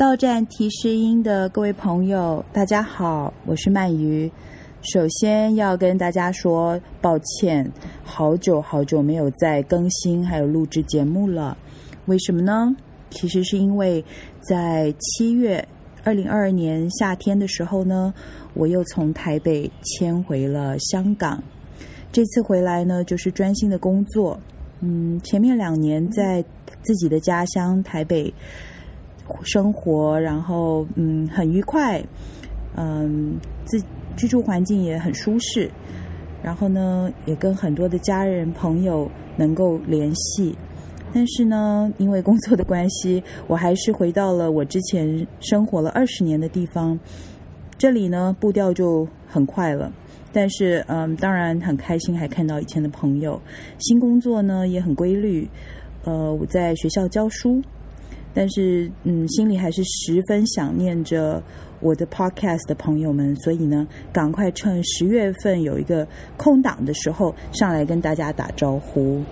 到站提示音的各位朋友，大家好，我是鳗鱼。首先要跟大家说抱歉，好久好久没有再更新还有录制节目了。为什么呢？其实是因为在七月二零二二年夏天的时候呢，我又从台北迁回了香港。这次回来呢，就是专心的工作。嗯，前面两年在自己的家乡台北生活，然后嗯很愉快，嗯自居住环境也很舒适，然后呢也跟很多的家人朋友能够联系，但是呢因为工作的关系，我还是回到了我之前生活了二十年的地方，这里呢步调就很快了。但是，嗯，当然很开心，还看到以前的朋友。新工作呢也很规律，呃，我在学校教书，但是，嗯，心里还是十分想念着我的 podcast 的朋友们，所以呢，赶快趁十月份有一个空档的时候，上来跟大家打招呼。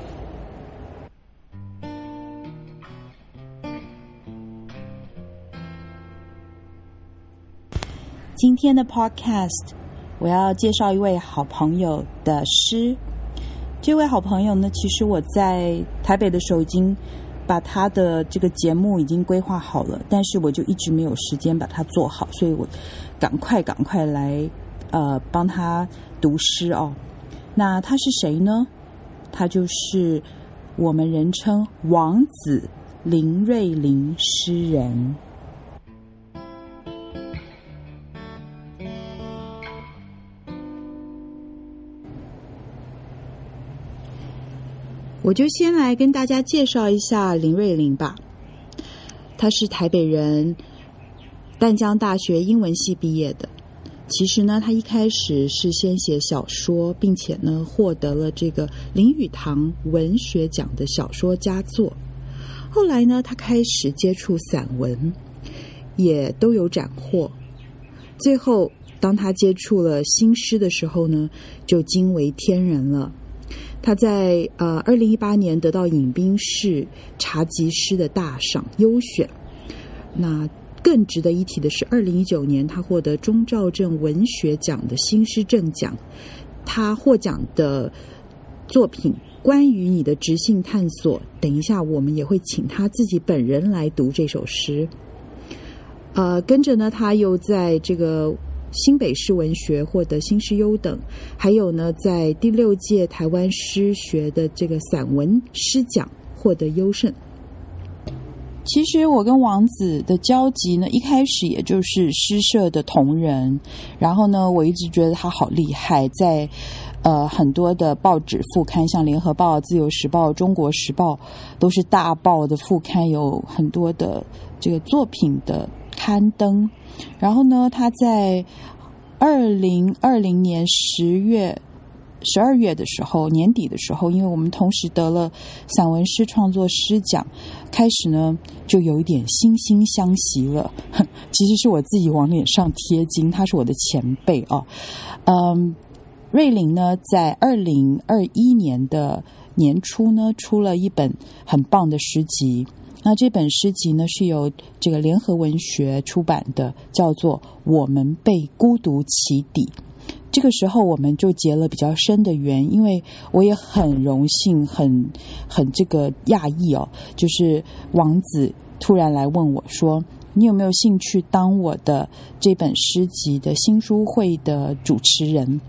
今天的 podcast。我要介绍一位好朋友的诗。这位好朋友呢，其实我在台北的时候已经把他的这个节目已经规划好了，但是我就一直没有时间把它做好，所以我赶快赶快来呃帮他读诗哦。那他是谁呢？他就是我们人称王子林瑞麟诗人。我就先来跟大家介绍一下林瑞麟吧。他是台北人，淡江大学英文系毕业的。其实呢，他一开始是先写小说，并且呢获得了这个林语堂文学奖的小说佳作。后来呢，他开始接触散文，也都有斩获。最后，当他接触了新诗的时候呢，就惊为天人了。他在呃二零一八年得到尹冰室茶集诗的大赏优选。那更值得一提的是，二零一九年他获得钟肇政文学奖的新诗正奖。他获奖的作品《关于你的直性探索》，等一下我们也会请他自己本人来读这首诗。呃，跟着呢，他又在这个。新北市文学获得新诗优等，还有呢，在第六届台湾诗学的这个散文诗奖获得优胜。其实我跟王子的交集呢，一开始也就是诗社的同仁，然后呢，我一直觉得他好厉害，在呃很多的报纸副刊，像《联合报》《自由时报》《中国时报》，都是大报的副刊，有很多的这个作品的刊登。然后呢，他在二零二零年十月、十二月的时候，年底的时候，因为我们同时得了散文诗创作诗奖，开始呢就有一点惺惺相惜了。其实是我自己往脸上贴金，他是我的前辈哦。嗯，瑞麟呢，在二零二一年的年初呢，出了一本很棒的诗集。那这本诗集呢，是由这个联合文学出版的，叫做《我们被孤独起底》。这个时候，我们就结了比较深的缘，因为我也很荣幸，很很这个讶异哦，就是王子突然来问我说：“你有没有兴趣当我的这本诗集的新书会的主持人？”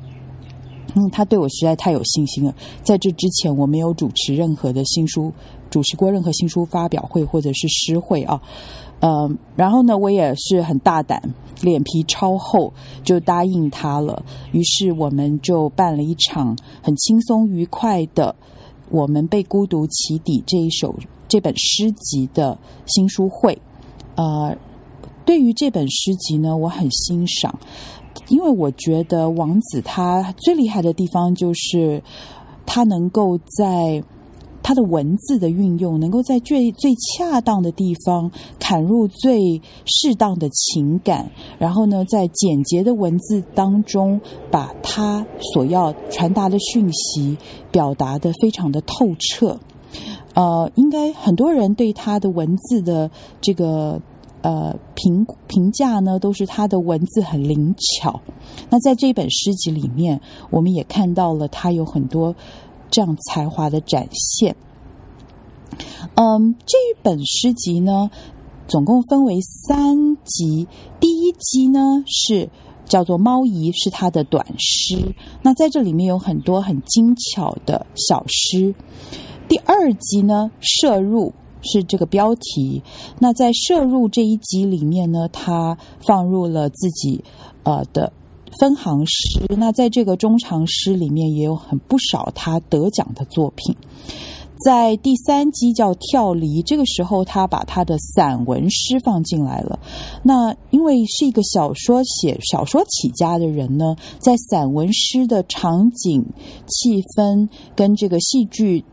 嗯，他对我实在太有信心了。在这之前，我没有主持任何的新书。主持过任何新书发表会或者是诗会啊，呃，然后呢，我也是很大胆，脸皮超厚，就答应他了。于是我们就办了一场很轻松愉快的《我们被孤独起底》这一首这本诗集的新书会。呃，对于这本诗集呢，我很欣赏，因为我觉得王子他最厉害的地方就是他能够在。他的文字的运用，能够在最最恰当的地方砍入最适当的情感，然后呢，在简洁的文字当中，把他所要传达的讯息表达的非常的透彻。呃，应该很多人对他的文字的这个呃评评价呢，都是他的文字很灵巧。那在这本诗集里面，我们也看到了他有很多。这样才华的展现。嗯，这一本诗集呢，总共分为三集。第一集呢是叫做《猫姨》，是他的短诗。那在这里面有很多很精巧的小诗。第二集呢，《摄入》是这个标题。那在《摄入》这一集里面呢，他放入了自己呃的。分行诗，那在这个中长诗里面也有很不少他得奖的作品。在第三集叫《跳离》，这个时候他把他的散文诗放进来了。那因为是一个小说写小说起家的人呢，在散文诗的场景、气氛跟这个戏剧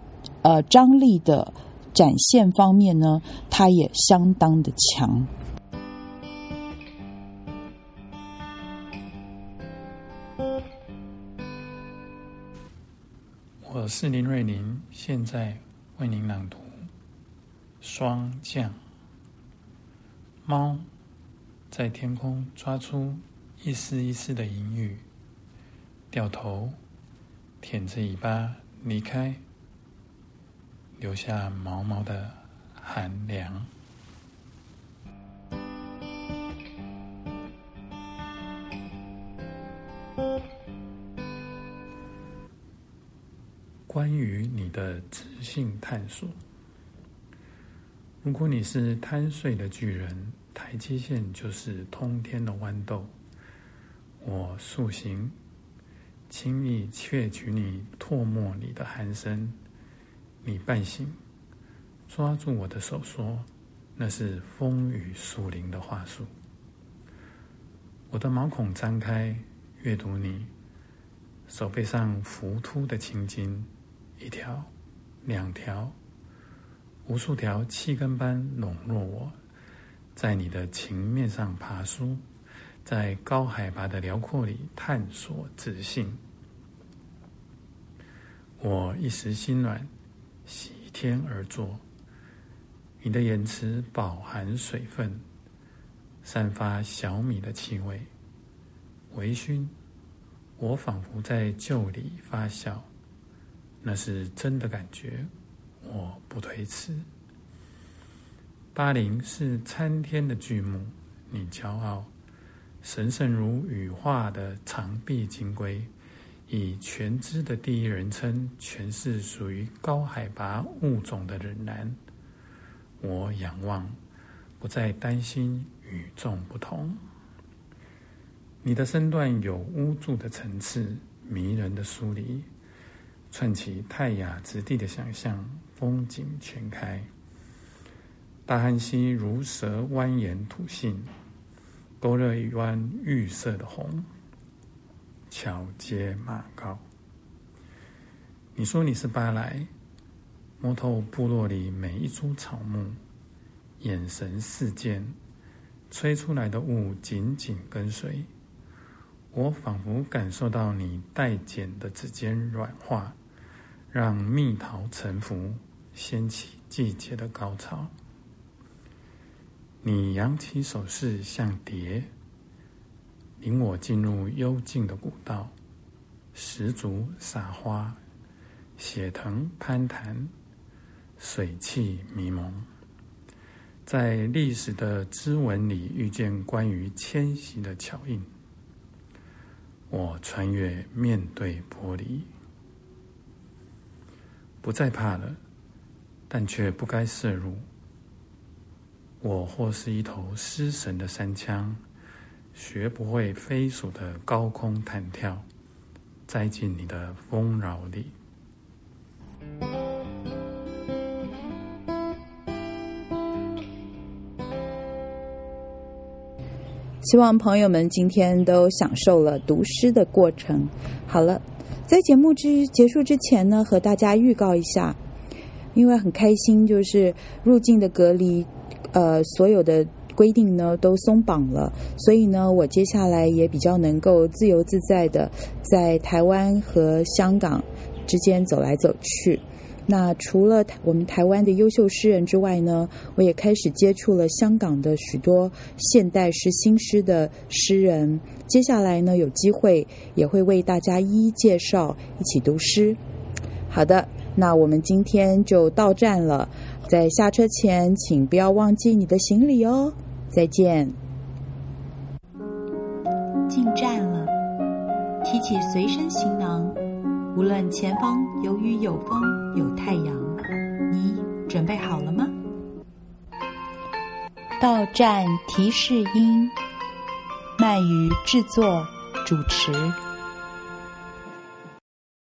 呃张力的展现方面呢，他也相当的强。我是林瑞麟，现在为您朗读《霜降》。猫在天空抓出一丝一丝的银雨，掉头舔着尾巴离开，留下毛毛的寒凉。关于你的知性探索，如果你是贪睡的巨人，台阶线就是通天的豌豆。我速行，轻易窃取你唾沫里的鼾声。你半醒，抓住我的手说：“那是风雨树林的话术。”我的毛孔张开，阅读你手背上浮凸的青筋。一条，两条，无数条气根般笼络我，在你的情面上爬梳，在高海拔的辽阔里探索自信。我一时心软，喜天而坐。你的言辞饱含水分，散发小米的气味，微醺。我仿佛在旧里发酵。那是真的感觉，我不推辞。巴林是参天的巨木，你骄傲，神圣如羽化的长臂金龟，以全知的第一人称诠释属于高海拔物种的仍然。我仰望，不再担心与众不同。你的身段有无助的层次，迷人的疏离。串起泰雅之地的想象，风景全开。大汉溪如蛇蜿蜒吐信，勾勒一弯玉色的红。桥接马高。你说你是巴莱，摸透部落里每一株草木，眼神似箭，吹出来的雾紧紧跟随。我仿佛感受到你带剪的指尖软化。让蜜桃沉浮，掀起季节的高潮。你扬起手势像蝶，领我进入幽静的古道，石竹撒花，血藤攀谈，水汽迷蒙，在历史的织纹里遇见关于迁徙的脚印。我穿越面对玻璃。不再怕了，但却不该涉入。我或是一头失神的山羌，学不会飞鼠的高空弹跳，栽进你的丰饶里。希望朋友们今天都享受了读诗的过程。好了，在节目之结束之前呢，和大家预告一下，因为很开心，就是入境的隔离，呃，所有的规定呢都松绑了，所以呢，我接下来也比较能够自由自在的在台湾和香港之间走来走去。那除了我们台湾的优秀诗人之外呢，我也开始接触了香港的许多现代诗、新诗的诗人。接下来呢，有机会也会为大家一一介绍，一起读诗。好的，那我们今天就到站了，在下车前，请不要忘记你的行李哦。再见。进站了，提起随身行囊。无论前方有雨有风有太阳，你准备好了吗？到站提示音，鳗鱼制作主持。